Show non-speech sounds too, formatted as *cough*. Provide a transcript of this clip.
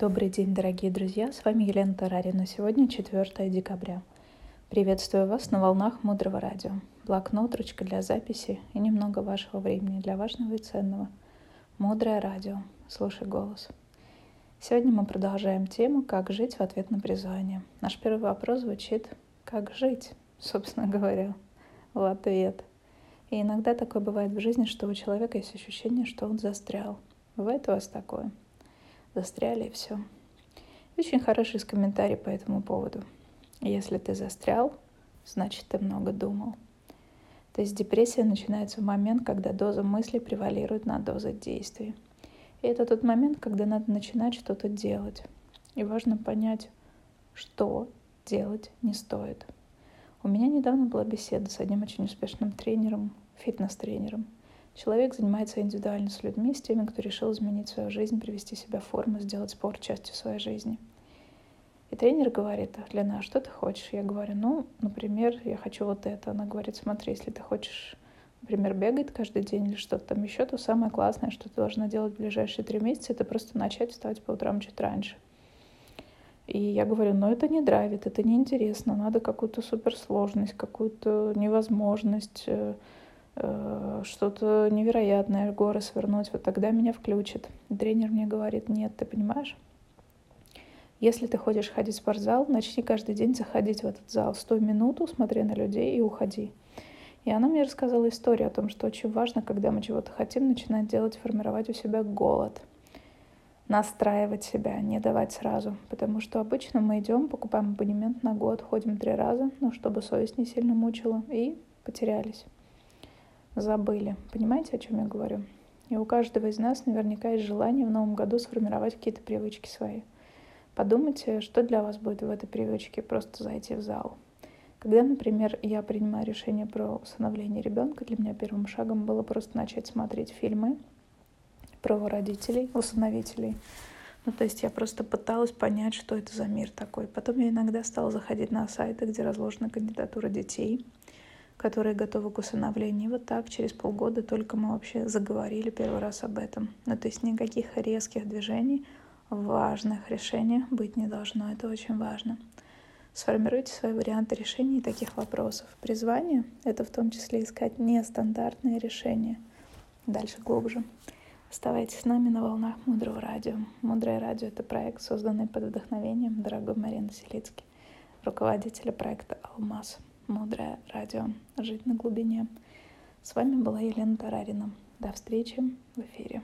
Добрый день, дорогие друзья! С вами Елена Тарарина. Сегодня 4 декабря. Приветствую вас на волнах Мудрого Радио. Блокнот, ручка для записи и немного вашего времени для важного и ценного. Мудрое Радио. Слушай голос. Сегодня мы продолжаем тему «Как жить в ответ на призвание». Наш первый вопрос звучит «Как жить?» *laughs* Собственно говоря, в ответ. И иногда такое бывает в жизни, что у человека есть ощущение, что он застрял. Бывает у вас такое? Застряли и все. Очень хороший комментарий по этому поводу. Если ты застрял, значит ты много думал. То есть депрессия начинается в момент, когда доза мысли превалирует над дозой действий. И это тот момент, когда надо начинать что-то делать. И важно понять, что делать не стоит. У меня недавно была беседа с одним очень успешным тренером, фитнес-тренером – Человек занимается индивидуально с людьми, с теми, кто решил изменить свою жизнь, привести себя в форму, сделать спорт частью своей жизни. И тренер говорит, Лена, что ты хочешь? Я говорю, ну, например, я хочу вот это. Она говорит, смотри, если ты хочешь, например, бегать каждый день или что-то там еще, то самое классное, что ты должна делать в ближайшие три месяца, это просто начать вставать по утрам чуть раньше. И я говорю, ну это не драйвит, это неинтересно, надо какую-то суперсложность, какую-то невозможность, Э, что-то невероятное, горы свернуть, вот тогда меня включит. Тренер мне говорит, нет, ты понимаешь, если ты хочешь ходить в спортзал, начни каждый день заходить в этот зал. Стой минуту, смотри на людей и уходи. И она мне рассказала историю о том, что очень важно, когда мы чего-то хотим, начинать делать, формировать у себя голод. Настраивать себя, не давать сразу. Потому что обычно мы идем, покупаем абонемент на год, ходим три раза, ну, чтобы совесть не сильно мучила, и потерялись забыли. Понимаете, о чем я говорю? И у каждого из нас наверняка есть желание в новом году сформировать какие-то привычки свои. Подумайте, что для вас будет в этой привычке просто зайти в зал. Когда, например, я принимаю решение про усыновление ребенка, для меня первым шагом было просто начать смотреть фильмы про родителей, усыновителей. Ну, то есть я просто пыталась понять, что это за мир такой. Потом я иногда стала заходить на сайты, где разложена кандидатура детей, которые готовы к усыновлению. Вот так, через полгода только мы вообще заговорили первый раз об этом. Ну, то есть никаких резких движений, важных решений быть не должно. Это очень важно. Сформируйте свои варианты решений таких вопросов. Призвание — это в том числе искать нестандартные решения. Дальше глубже. Оставайтесь с нами на волнах Мудрого радио. Мудрое радио — это проект, созданный под вдохновением дорогой Марины Селицки, руководителя проекта «Алмаз». Мудрое радио. Жить на глубине. С вами была Елена Тарарина. До встречи в эфире.